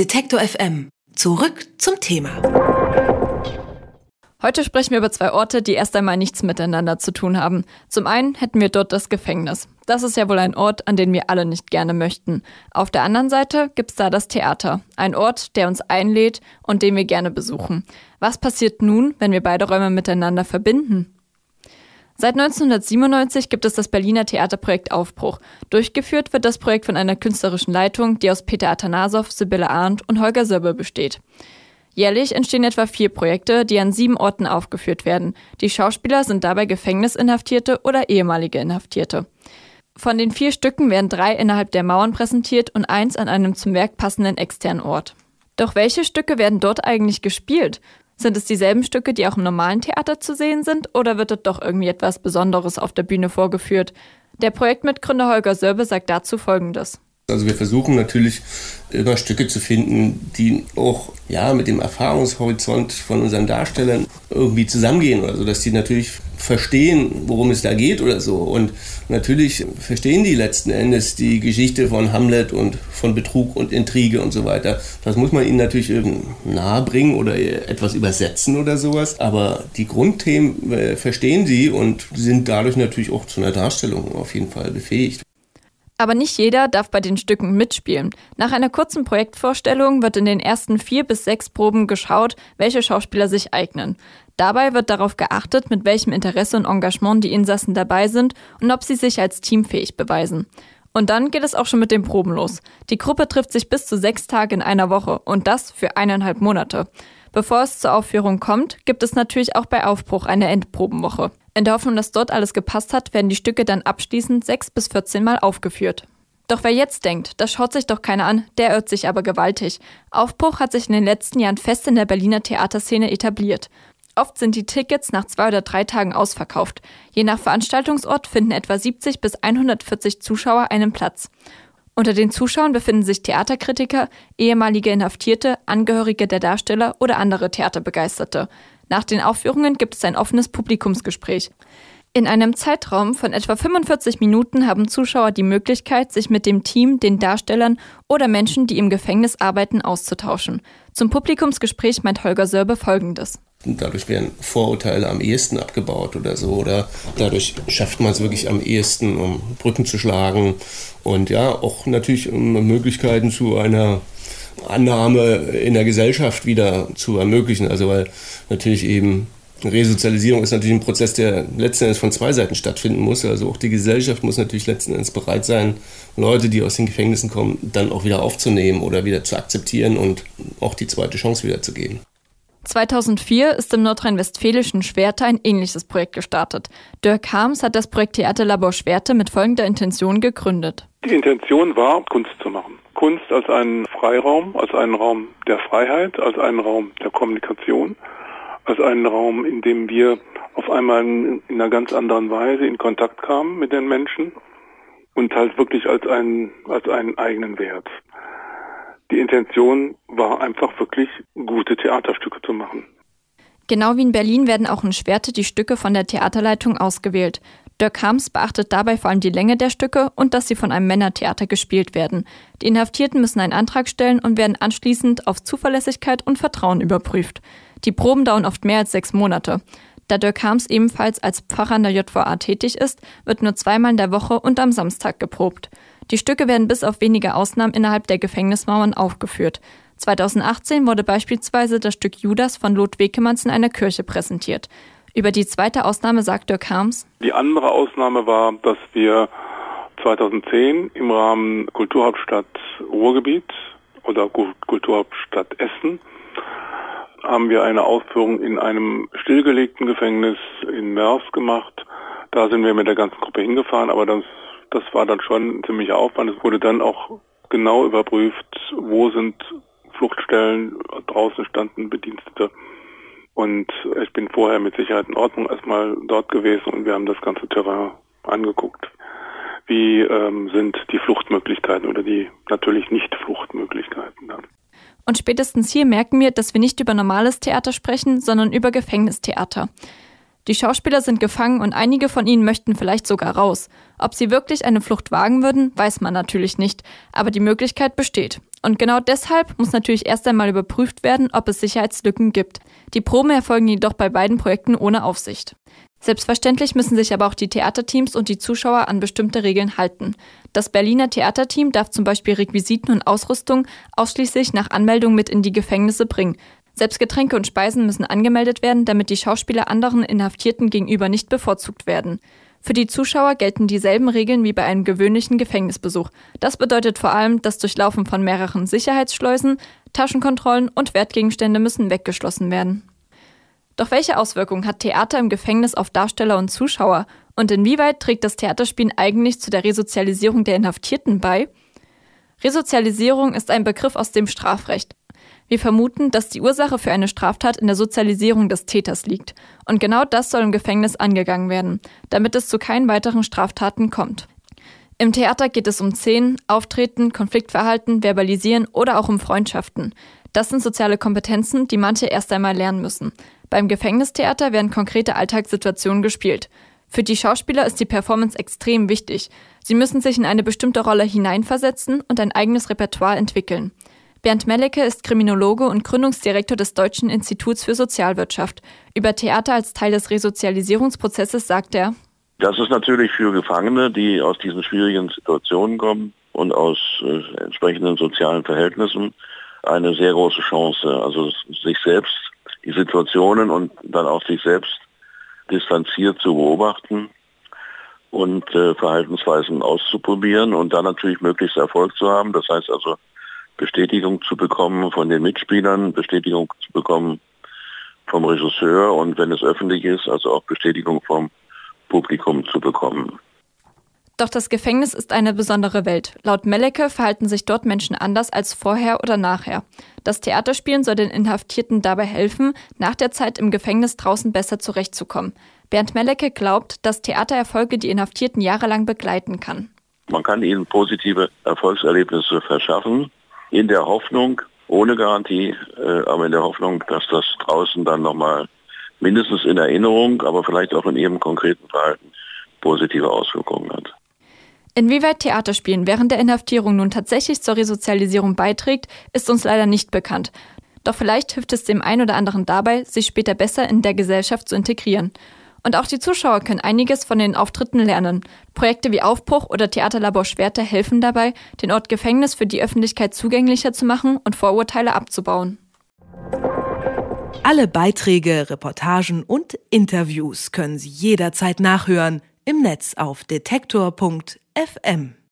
Detektor FM. Zurück zum Thema. Heute sprechen wir über zwei Orte, die erst einmal nichts miteinander zu tun haben. Zum einen hätten wir dort das Gefängnis. Das ist ja wohl ein Ort, an den wir alle nicht gerne möchten. Auf der anderen Seite gibt's da das Theater. Ein Ort, der uns einlädt und den wir gerne besuchen. Was passiert nun, wenn wir beide Räume miteinander verbinden? Seit 1997 gibt es das Berliner Theaterprojekt Aufbruch. Durchgeführt wird das Projekt von einer künstlerischen Leitung, die aus Peter Atanasow, Sibylle Arndt und Holger Sörbel besteht. Jährlich entstehen etwa vier Projekte, die an sieben Orten aufgeführt werden. Die Schauspieler sind dabei Gefängnisinhaftierte oder ehemalige Inhaftierte. Von den vier Stücken werden drei innerhalb der Mauern präsentiert und eins an einem zum Werk passenden externen Ort. Doch welche Stücke werden dort eigentlich gespielt? Sind es dieselben Stücke, die auch im normalen Theater zu sehen sind, oder wird dort doch irgendwie etwas Besonderes auf der Bühne vorgeführt? Der Projektmitgründer Holger Sörbe sagt dazu Folgendes. Also wir versuchen natürlich immer Stücke zu finden, die auch ja mit dem Erfahrungshorizont von unseren Darstellern irgendwie zusammengehen oder so, dass die natürlich verstehen, worum es da geht oder so. Und natürlich verstehen die letzten Endes die Geschichte von Hamlet und von Betrug und Intrige und so weiter. Das muss man ihnen natürlich nahe bringen oder etwas übersetzen oder sowas. Aber die Grundthemen äh, verstehen sie und sind dadurch natürlich auch zu einer Darstellung auf jeden Fall befähigt. Aber nicht jeder darf bei den Stücken mitspielen. Nach einer kurzen Projektvorstellung wird in den ersten vier bis sechs Proben geschaut, welche Schauspieler sich eignen. Dabei wird darauf geachtet, mit welchem Interesse und Engagement die Insassen dabei sind und ob sie sich als teamfähig beweisen. Und dann geht es auch schon mit den Proben los. Die Gruppe trifft sich bis zu sechs Tage in einer Woche und das für eineinhalb Monate. Bevor es zur Aufführung kommt, gibt es natürlich auch bei Aufbruch eine Endprobenwoche. In der Hoffnung, dass dort alles gepasst hat, werden die Stücke dann abschließend sechs bis 14 Mal aufgeführt. Doch wer jetzt denkt, das schaut sich doch keiner an, der irrt sich aber gewaltig. Aufbruch hat sich in den letzten Jahren fest in der Berliner Theaterszene etabliert. Oft sind die Tickets nach zwei oder drei Tagen ausverkauft. Je nach Veranstaltungsort finden etwa 70 bis 140 Zuschauer einen Platz. Unter den Zuschauern befinden sich Theaterkritiker, ehemalige Inhaftierte, Angehörige der Darsteller oder andere Theaterbegeisterte. Nach den Aufführungen gibt es ein offenes Publikumsgespräch. In einem Zeitraum von etwa 45 Minuten haben Zuschauer die Möglichkeit, sich mit dem Team, den Darstellern oder Menschen, die im Gefängnis arbeiten, auszutauschen. Zum Publikumsgespräch meint Holger Sörbe Folgendes. Dadurch werden Vorurteile am ehesten abgebaut oder so. Oder dadurch schafft man es wirklich am ehesten, um Brücken zu schlagen. Und ja, auch natürlich um Möglichkeiten zu einer Annahme in der Gesellschaft wieder zu ermöglichen. Also weil natürlich eben Resozialisierung ist natürlich ein Prozess, der letzten Endes von zwei Seiten stattfinden muss. Also auch die Gesellschaft muss natürlich letzten Endes bereit sein, Leute, die aus den Gefängnissen kommen, dann auch wieder aufzunehmen oder wieder zu akzeptieren und auch die zweite Chance wieder zu geben. 2004 ist im nordrhein-westfälischen Schwerte ein ähnliches Projekt gestartet. Dirk Harms hat das Projekt Theaterlabor Schwerte mit folgender Intention gegründet. Die Intention war, Kunst zu machen. Kunst als einen Freiraum, als einen Raum der Freiheit, als einen Raum der Kommunikation, als einen Raum, in dem wir auf einmal in, in einer ganz anderen Weise in Kontakt kamen mit den Menschen und halt wirklich als einen, als einen eigenen Wert. Die Intention war einfach wirklich gute Theaterstücke zu machen. Genau wie in Berlin werden auch in Schwerte die Stücke von der Theaterleitung ausgewählt. Dirk Hams beachtet dabei vor allem die Länge der Stücke und dass sie von einem Männertheater gespielt werden. Die Inhaftierten müssen einen Antrag stellen und werden anschließend auf Zuverlässigkeit und Vertrauen überprüft. Die Proben dauern oft mehr als sechs Monate. Da Dirk Harms ebenfalls als Pfarrer an der JVA tätig ist, wird nur zweimal in der Woche und am Samstag geprobt. Die Stücke werden bis auf wenige Ausnahmen innerhalb der Gefängnismauern aufgeführt. 2018 wurde beispielsweise das Stück Judas von Lot Wekemanns in einer Kirche präsentiert. Über die zweite Ausnahme sagt Dirk Harms. Die andere Ausnahme war, dass wir 2010 im Rahmen Kulturhauptstadt Ruhrgebiet oder Kulturhauptstadt Essen haben wir eine Aufführung in einem stillgelegten Gefängnis in Mers gemacht. Da sind wir mit der ganzen Gruppe hingefahren, aber das, das war dann schon ein ziemlicher Aufwand. Es wurde dann auch genau überprüft, wo sind Fluchtstellen, draußen standen Bedienstete und ich bin vorher mit Sicherheit in Ordnung erstmal dort gewesen und wir haben das ganze Terrain angeguckt. Wie ähm, sind die Fluchtmöglichkeiten oder die natürlich nicht Fluchtmöglichkeiten dann? Und spätestens hier merken wir, dass wir nicht über normales Theater sprechen, sondern über Gefängnistheater. Die Schauspieler sind gefangen und einige von ihnen möchten vielleicht sogar raus. Ob sie wirklich eine Flucht wagen würden, weiß man natürlich nicht, aber die Möglichkeit besteht. Und genau deshalb muss natürlich erst einmal überprüft werden, ob es Sicherheitslücken gibt. Die Proben erfolgen jedoch bei beiden Projekten ohne Aufsicht. Selbstverständlich müssen sich aber auch die Theaterteams und die Zuschauer an bestimmte Regeln halten. Das Berliner Theaterteam darf zum Beispiel Requisiten und Ausrüstung ausschließlich nach Anmeldung mit in die Gefängnisse bringen. Selbst Getränke und Speisen müssen angemeldet werden, damit die Schauspieler anderen Inhaftierten gegenüber nicht bevorzugt werden. Für die Zuschauer gelten dieselben Regeln wie bei einem gewöhnlichen Gefängnisbesuch. Das bedeutet vor allem das Durchlaufen von mehreren Sicherheitsschleusen, Taschenkontrollen und Wertgegenstände müssen weggeschlossen werden. Doch welche Auswirkungen hat Theater im Gefängnis auf Darsteller und Zuschauer? Und inwieweit trägt das Theaterspielen eigentlich zu der Resozialisierung der Inhaftierten bei? Resozialisierung ist ein Begriff aus dem Strafrecht. Wir vermuten, dass die Ursache für eine Straftat in der Sozialisierung des Täters liegt. Und genau das soll im Gefängnis angegangen werden, damit es zu keinen weiteren Straftaten kommt. Im Theater geht es um Szenen, Auftreten, Konfliktverhalten, Verbalisieren oder auch um Freundschaften. Das sind soziale Kompetenzen, die manche erst einmal lernen müssen. Beim Gefängnistheater werden konkrete Alltagssituationen gespielt. Für die Schauspieler ist die Performance extrem wichtig. Sie müssen sich in eine bestimmte Rolle hineinversetzen und ein eigenes Repertoire entwickeln. Bernd Mellecke ist Kriminologe und Gründungsdirektor des Deutschen Instituts für Sozialwirtschaft. Über Theater als Teil des Resozialisierungsprozesses sagt er, das ist natürlich für Gefangene, die aus diesen schwierigen Situationen kommen und aus äh, entsprechenden sozialen Verhältnissen, eine sehr große Chance. Also sich selbst, die Situationen und dann auch sich selbst distanziert zu beobachten und äh, Verhaltensweisen auszuprobieren und dann natürlich möglichst Erfolg zu haben. Das heißt also Bestätigung zu bekommen von den Mitspielern, Bestätigung zu bekommen vom Regisseur und wenn es öffentlich ist, also auch Bestätigung vom Publikum zu bekommen. Doch das Gefängnis ist eine besondere Welt. Laut Mellecke verhalten sich dort Menschen anders als vorher oder nachher. Das Theaterspielen soll den Inhaftierten dabei helfen, nach der Zeit im Gefängnis draußen besser zurechtzukommen. Bernd Mellecke glaubt, dass Theatererfolge die Inhaftierten jahrelang begleiten kann. Man kann ihnen positive Erfolgserlebnisse verschaffen in der Hoffnung, ohne Garantie, äh, aber in der Hoffnung, dass das draußen dann nochmal mindestens in Erinnerung, aber vielleicht auch in ihrem konkreten Verhalten positive Auswirkungen hat. Inwieweit Theaterspielen während der Inhaftierung nun tatsächlich zur Resozialisierung beiträgt, ist uns leider nicht bekannt. Doch vielleicht hilft es dem einen oder anderen dabei, sich später besser in der Gesellschaft zu integrieren. Und auch die Zuschauer können einiges von den Auftritten lernen. Projekte wie Aufbruch oder Theaterlabor Schwerte helfen dabei, den Ort Gefängnis für die Öffentlichkeit zugänglicher zu machen und Vorurteile abzubauen. Alle Beiträge, Reportagen und Interviews können Sie jederzeit nachhören im Netz auf FM.